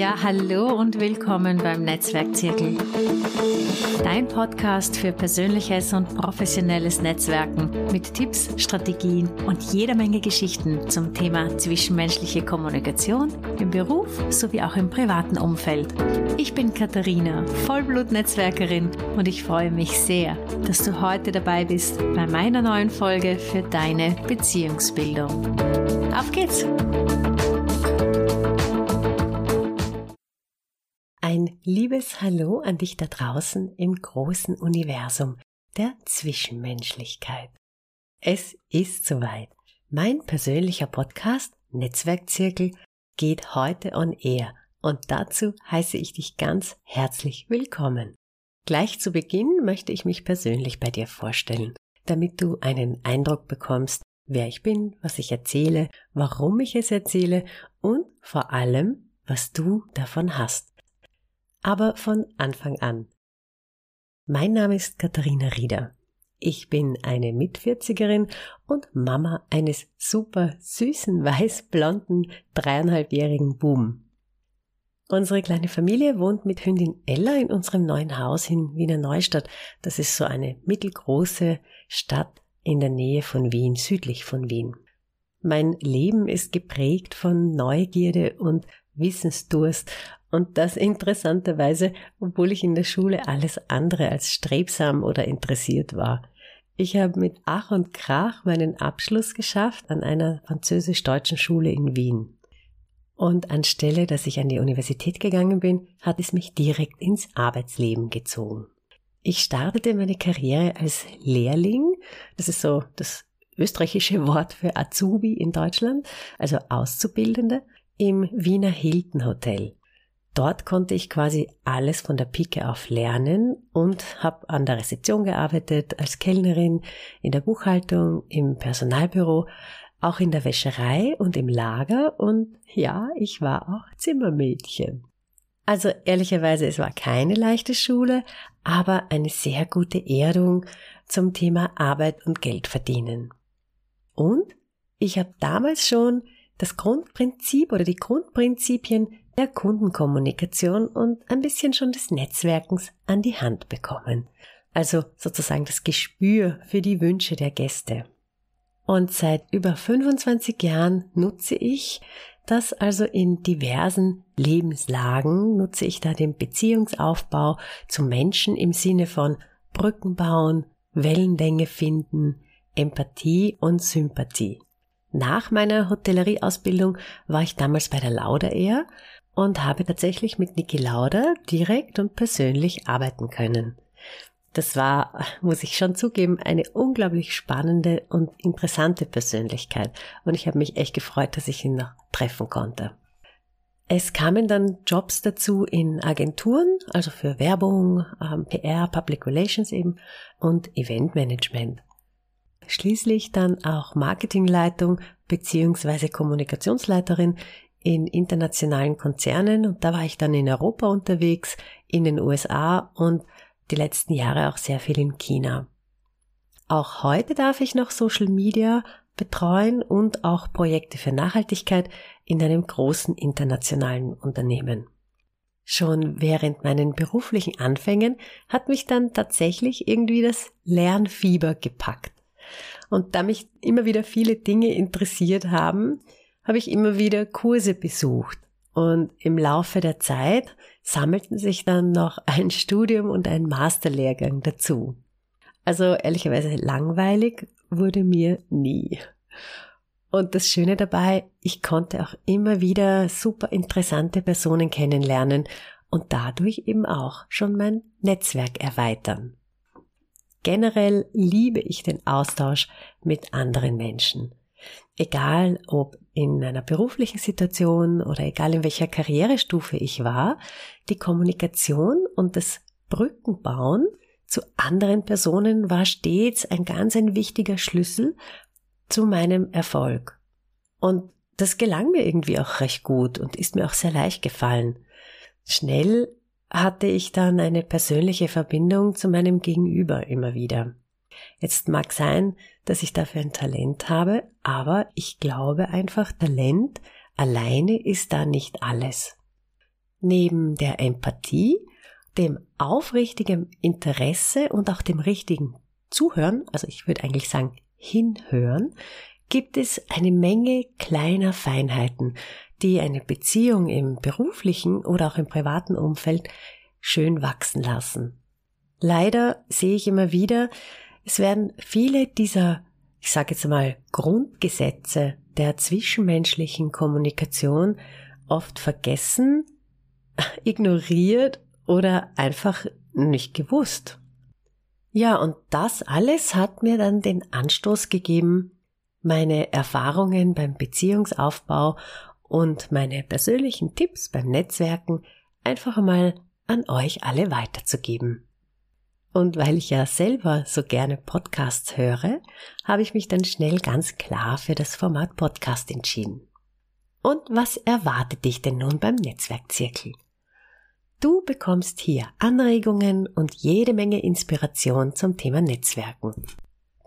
Ja, hallo und willkommen beim Netzwerkzirkel. Dein Podcast für persönliches und professionelles Netzwerken mit Tipps, Strategien und jeder Menge Geschichten zum Thema zwischenmenschliche Kommunikation im Beruf sowie auch im privaten Umfeld. Ich bin Katharina, Vollblut-Netzwerkerin und ich freue mich sehr, dass du heute dabei bist bei meiner neuen Folge für deine Beziehungsbildung. Auf geht's! Liebes Hallo an dich da draußen im großen Universum der Zwischenmenschlichkeit. Es ist soweit. Mein persönlicher Podcast Netzwerkzirkel geht heute on air und dazu heiße ich dich ganz herzlich willkommen. Gleich zu Beginn möchte ich mich persönlich bei dir vorstellen, damit du einen Eindruck bekommst, wer ich bin, was ich erzähle, warum ich es erzähle und vor allem, was du davon hast aber von Anfang an. Mein Name ist Katharina Rieder. Ich bin eine Mitvierzigerin und Mama eines super süßen, weißblonden, dreieinhalbjährigen Buben. Unsere kleine Familie wohnt mit Hündin Ella in unserem neuen Haus in Wiener Neustadt. Das ist so eine mittelgroße Stadt in der Nähe von Wien, südlich von Wien. Mein Leben ist geprägt von Neugierde und Wissensdurst und das interessanterweise, obwohl ich in der Schule alles andere als strebsam oder interessiert war. Ich habe mit Ach und Krach meinen Abschluss geschafft an einer französisch-deutschen Schule in Wien. Und anstelle, dass ich an die Universität gegangen bin, hat es mich direkt ins Arbeitsleben gezogen. Ich startete meine Karriere als Lehrling. Das ist so das österreichische Wort für Azubi in Deutschland, also Auszubildende, im Wiener Hilton Hotel. Dort konnte ich quasi alles von der Pike auf lernen und habe an der Rezeption gearbeitet, als Kellnerin, in der Buchhaltung, im Personalbüro, auch in der Wäscherei und im Lager und ja, ich war auch Zimmermädchen. Also ehrlicherweise, es war keine leichte Schule, aber eine sehr gute Erdung zum Thema Arbeit und Geld verdienen. Und ich habe damals schon das Grundprinzip oder die Grundprinzipien der Kundenkommunikation und ein bisschen schon des Netzwerkens an die Hand bekommen. Also sozusagen das Gespür für die Wünsche der Gäste. Und seit über 25 Jahren nutze ich das also in diversen Lebenslagen, nutze ich da den Beziehungsaufbau zu Menschen im Sinne von Brücken bauen, Wellenlänge finden, Empathie und Sympathie. Nach meiner Hotellerieausbildung war ich damals bei der Lauda Air und habe tatsächlich mit Niki Lauda direkt und persönlich arbeiten können. Das war, muss ich schon zugeben, eine unglaublich spannende und interessante Persönlichkeit und ich habe mich echt gefreut, dass ich ihn noch treffen konnte. Es kamen dann Jobs dazu in Agenturen, also für Werbung, ähm, PR, Public Relations eben und Eventmanagement schließlich dann auch Marketingleitung beziehungsweise Kommunikationsleiterin in internationalen Konzernen und da war ich dann in Europa unterwegs, in den USA und die letzten Jahre auch sehr viel in China. Auch heute darf ich noch Social Media betreuen und auch Projekte für Nachhaltigkeit in einem großen internationalen Unternehmen. Schon während meinen beruflichen Anfängen hat mich dann tatsächlich irgendwie das Lernfieber gepackt. Und da mich immer wieder viele Dinge interessiert haben, habe ich immer wieder Kurse besucht. Und im Laufe der Zeit sammelten sich dann noch ein Studium und ein Masterlehrgang dazu. Also ehrlicherweise langweilig wurde mir nie. Und das Schöne dabei, ich konnte auch immer wieder super interessante Personen kennenlernen und dadurch eben auch schon mein Netzwerk erweitern. Generell liebe ich den Austausch mit anderen Menschen. Egal ob in einer beruflichen Situation oder egal in welcher Karrierestufe ich war, die Kommunikation und das Brückenbauen zu anderen Personen war stets ein ganz ein wichtiger Schlüssel zu meinem Erfolg. Und das gelang mir irgendwie auch recht gut und ist mir auch sehr leicht gefallen. Schnell hatte ich dann eine persönliche Verbindung zu meinem Gegenüber immer wieder. Jetzt mag sein, dass ich dafür ein Talent habe, aber ich glaube einfach, Talent alleine ist da nicht alles. neben der Empathie, dem aufrichtigen Interesse und auch dem richtigen Zuhören, also ich würde eigentlich sagen hinhören, gibt es eine Menge kleiner Feinheiten, die eine Beziehung im beruflichen oder auch im privaten Umfeld schön wachsen lassen. Leider sehe ich immer wieder, es werden viele dieser, ich sage jetzt mal, Grundgesetze der zwischenmenschlichen Kommunikation oft vergessen, ignoriert oder einfach nicht gewusst. Ja, und das alles hat mir dann den Anstoß gegeben, meine Erfahrungen beim Beziehungsaufbau und meine persönlichen Tipps beim Netzwerken einfach mal an euch alle weiterzugeben. Und weil ich ja selber so gerne Podcasts höre, habe ich mich dann schnell ganz klar für das Format Podcast entschieden. Und was erwartet dich denn nun beim Netzwerkzirkel? Du bekommst hier Anregungen und jede Menge Inspiration zum Thema Netzwerken.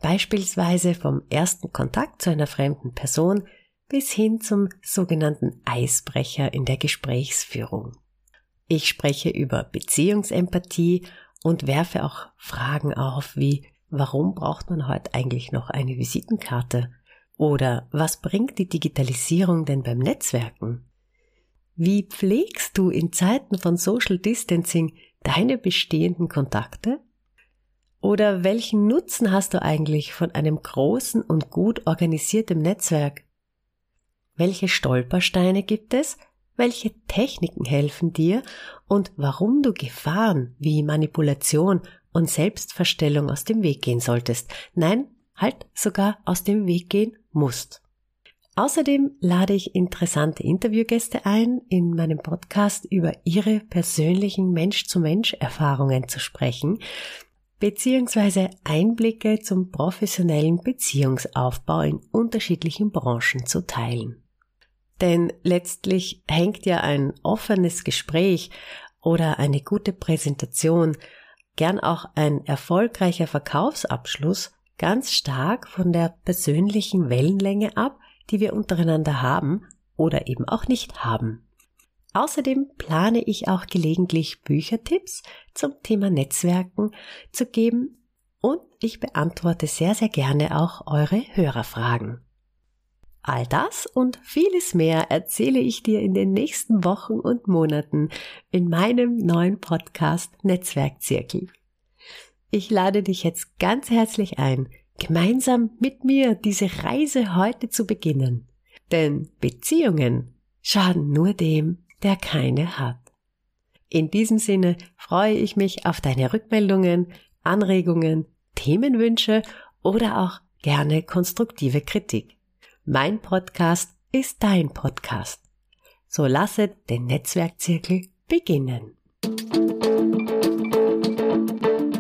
Beispielsweise vom ersten Kontakt zu einer fremden Person bis hin zum sogenannten Eisbrecher in der Gesprächsführung. Ich spreche über Beziehungsempathie und werfe auch Fragen auf wie warum braucht man heute eigentlich noch eine Visitenkarte? Oder was bringt die Digitalisierung denn beim Netzwerken? Wie pflegst du in Zeiten von Social Distancing deine bestehenden Kontakte? Oder welchen Nutzen hast du eigentlich von einem großen und gut organisierten Netzwerk? Welche Stolpersteine gibt es? Welche Techniken helfen dir? Und warum du Gefahren wie Manipulation und Selbstverstellung aus dem Weg gehen solltest? Nein, halt sogar aus dem Weg gehen musst. Außerdem lade ich interessante Interviewgäste ein, in meinem Podcast über ihre persönlichen Mensch-zu-Mensch-Erfahrungen zu sprechen, beziehungsweise Einblicke zum professionellen Beziehungsaufbau in unterschiedlichen Branchen zu teilen. Denn letztlich hängt ja ein offenes Gespräch oder eine gute Präsentation, gern auch ein erfolgreicher Verkaufsabschluss ganz stark von der persönlichen Wellenlänge ab, die wir untereinander haben oder eben auch nicht haben. Außerdem plane ich auch gelegentlich Büchertipps zum Thema Netzwerken zu geben und ich beantworte sehr, sehr gerne auch eure Hörerfragen. All das und vieles mehr erzähle ich dir in den nächsten Wochen und Monaten in meinem neuen Podcast Netzwerkzirkel. Ich lade dich jetzt ganz herzlich ein, gemeinsam mit mir diese Reise heute zu beginnen. Denn Beziehungen schaden nur dem, der keine hat. In diesem Sinne freue ich mich auf deine Rückmeldungen, Anregungen, Themenwünsche oder auch gerne konstruktive Kritik. Mein Podcast ist dein Podcast. So lasset den Netzwerkzirkel beginnen.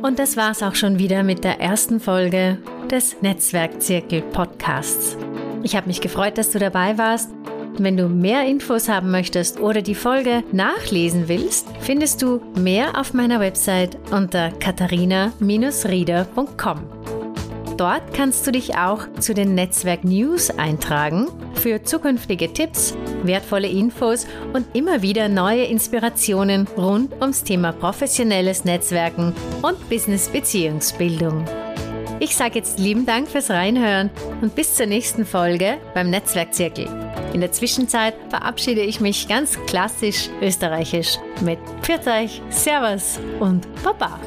Und das war's auch schon wieder mit der ersten Folge des Netzwerkzirkel Podcasts. Ich habe mich gefreut, dass du dabei warst. Wenn du mehr Infos haben möchtest oder die Folge nachlesen willst, findest du mehr auf meiner Website unter katharina-rieder.com. Dort kannst du dich auch zu den Netzwerk News eintragen für zukünftige Tipps, wertvolle Infos und immer wieder neue Inspirationen rund ums Thema professionelles Netzwerken und Business-Beziehungsbildung. Ich sage jetzt lieben Dank fürs Reinhören und bis zur nächsten Folge beim Netzwerkzirkel. In der Zwischenzeit verabschiede ich mich ganz klassisch österreichisch mit Pfiat euch, Servus und Baba.